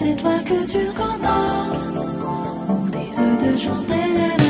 C'est étoiles que tu commandes, ou des œufs de chandelle.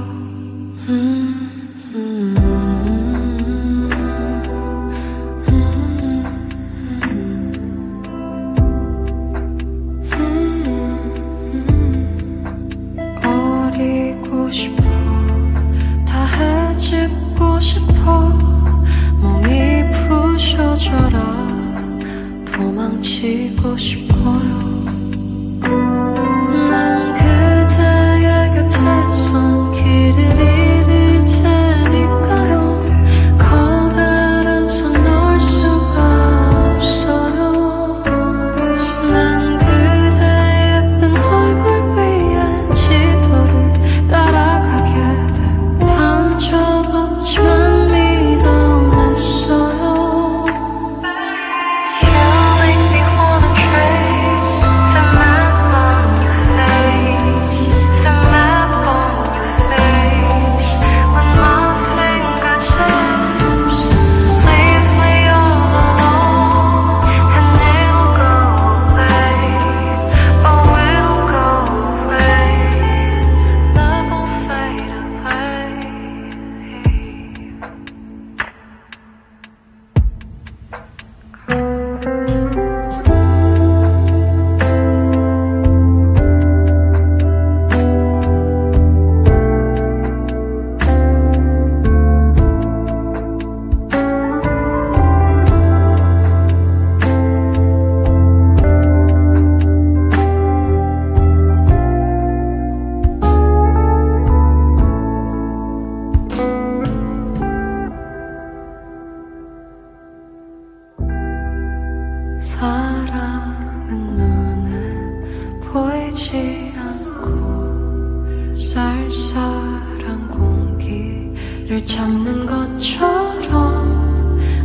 사랑은 눈에 보이지 않고 쌀쌀한 공기를 참는 것처럼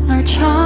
널 참.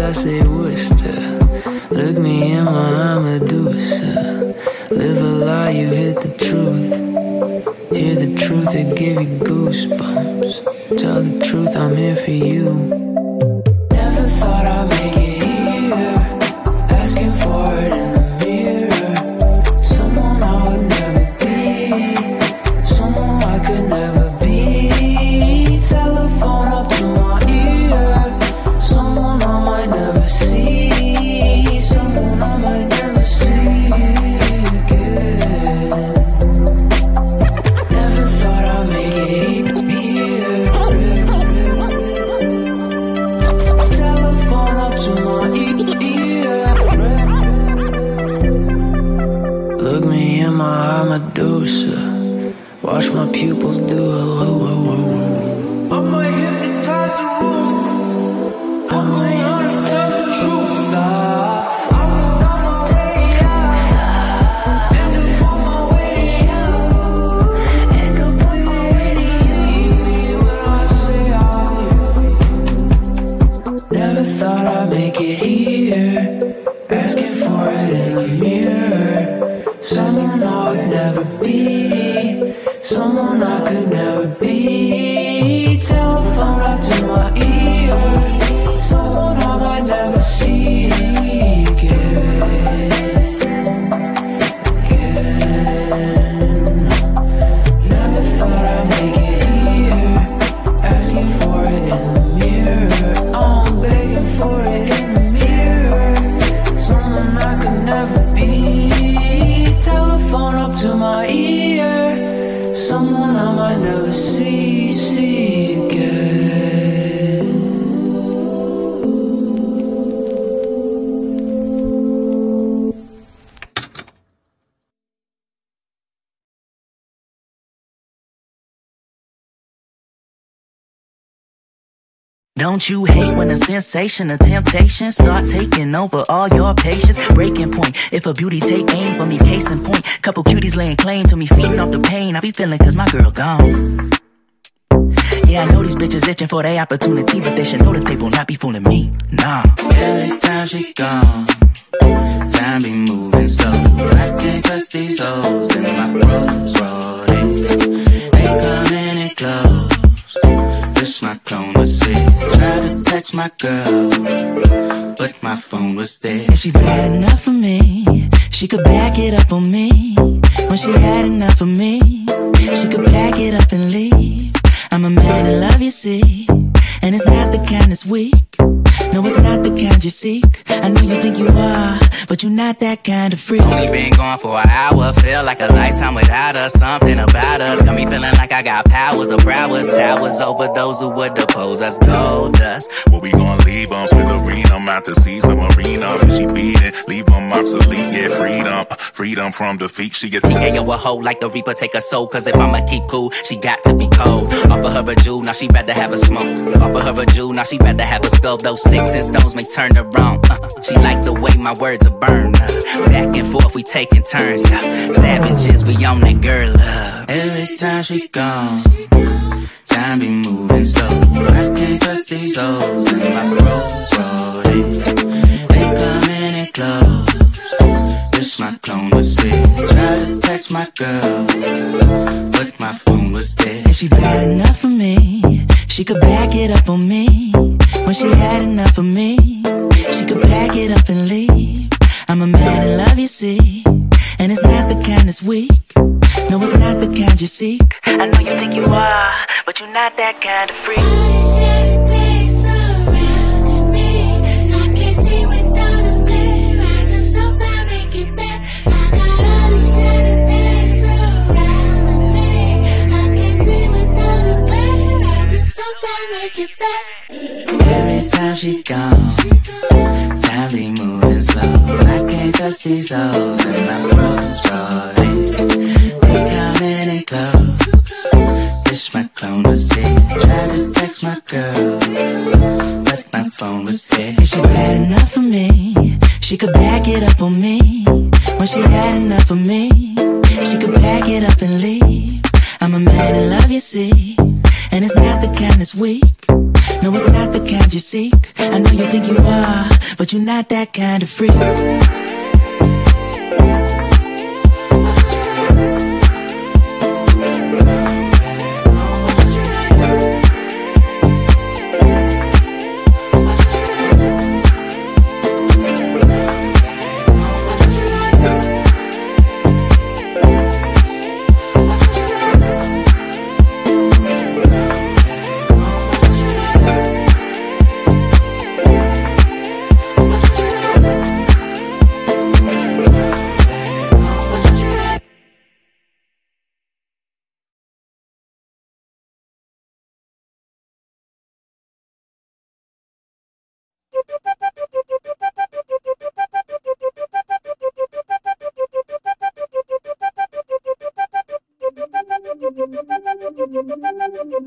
I say Worcester. Look me in my eye, Medusa. Live a lie, you hit the truth. Hear the truth, it give you goosebumps. Tell the truth, I'm here for you. pupils do. Oh, oh, oh, I might hypnotize the room. I'm going on to tell the truth. I Never thought I'd make it here. Asking for it in the mirror. Someone I would never be someone I could Don't you hate when the sensation, of temptation start taking over all your patience? Breaking point. If a beauty take aim for me, case in point. Couple cuties laying claim to me, feeding off the pain. I be feeling cause my girl gone. Yeah, I know these bitches itching for their opportunity, but they should know that they will not be fooling me. Nah. Every time she gone, time be moving slow. I can't trust these hoes in my rolling. Text my girl, but my phone was there. And she bad enough for me. She could back it up on me. When she had enough of me, she could pack it up and leave. I'm a man in love, you see. And it's not the kind that's weak. No, it's not the kind you seek. I know you think you are, but you're not that kind of freak. Only been gone for an hour, feel like a lifetime without us. Something about us got me feeling like I got powers of prowess. Towers over those who would oppose us. Gold dust. Well, we gon' leave them, split arena. I'm out to see some arena. And she beat it, leave them obsolete. Yeah, freedom, freedom from defeat. She gets TKO a hoe like the Reaper, take a soul. Cause if I'ma keep cool, she got to be cold. Offer her a jewel, now she rather have a smoke. Offer her a jewel, now she rather have a skull. Those sticks and stones may turn her on. Uh, she like the way my words are burned. Uh, back and forth, we taking turns. Yeah. Savages, we on that girl love. Every time she gone, time be moving slow. I can't trust these hoes in my rose rolling. They coming in close. This my clone was sick. Tried to text my girl, but my phone was dead. And she bad enough for me. She could back it up on me. When she had enough of me, she could pack it up and leave. I'm a man in love, you see. And it's not the kind that's weak. No, it's not the kind you seek. I know you think you are, but you're not that kind of freak. you back. Every time she gone, time be moving slow. I can't trust these hoes in my rolling. They come in and close. Wish my clone was sick. Try to text my girl, but my phone was dead. If she bad enough for me, she could back it up on me. When she had enough of me, she could back it up and leave. I'm a man in love, you see, and it's not the kind that's weak. No, it's not the kind you seek. I know you think you are, but you're not that kind of freak.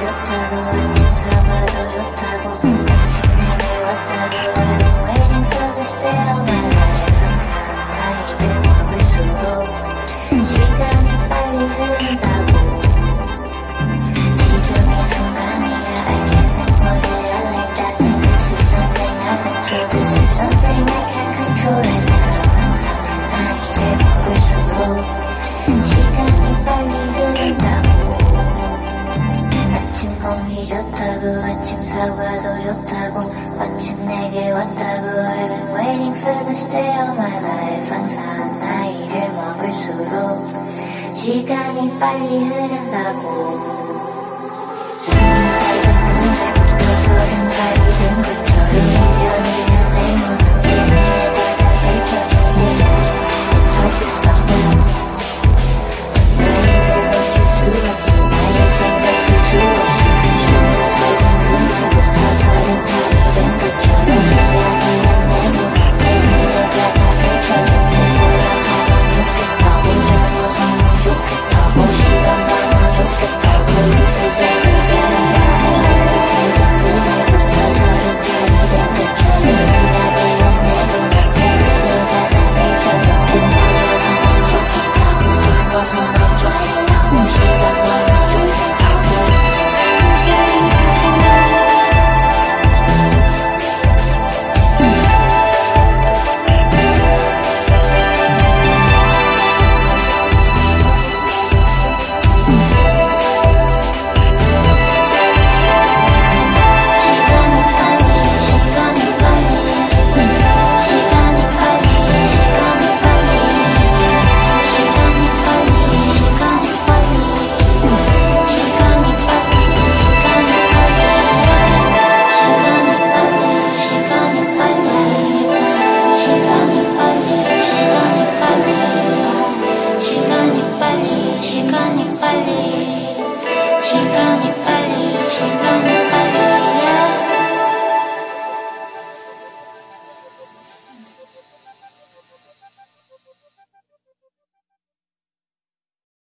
your pain. finished day of my life 항상 나이를 먹을수록 시간이 빨리 흐른다고. 스무 살인 그날부터 서른 살이 된 것처럼 1년이면 내 눈앞에 내가 다 펼쳐졌네 It's hard to stop now.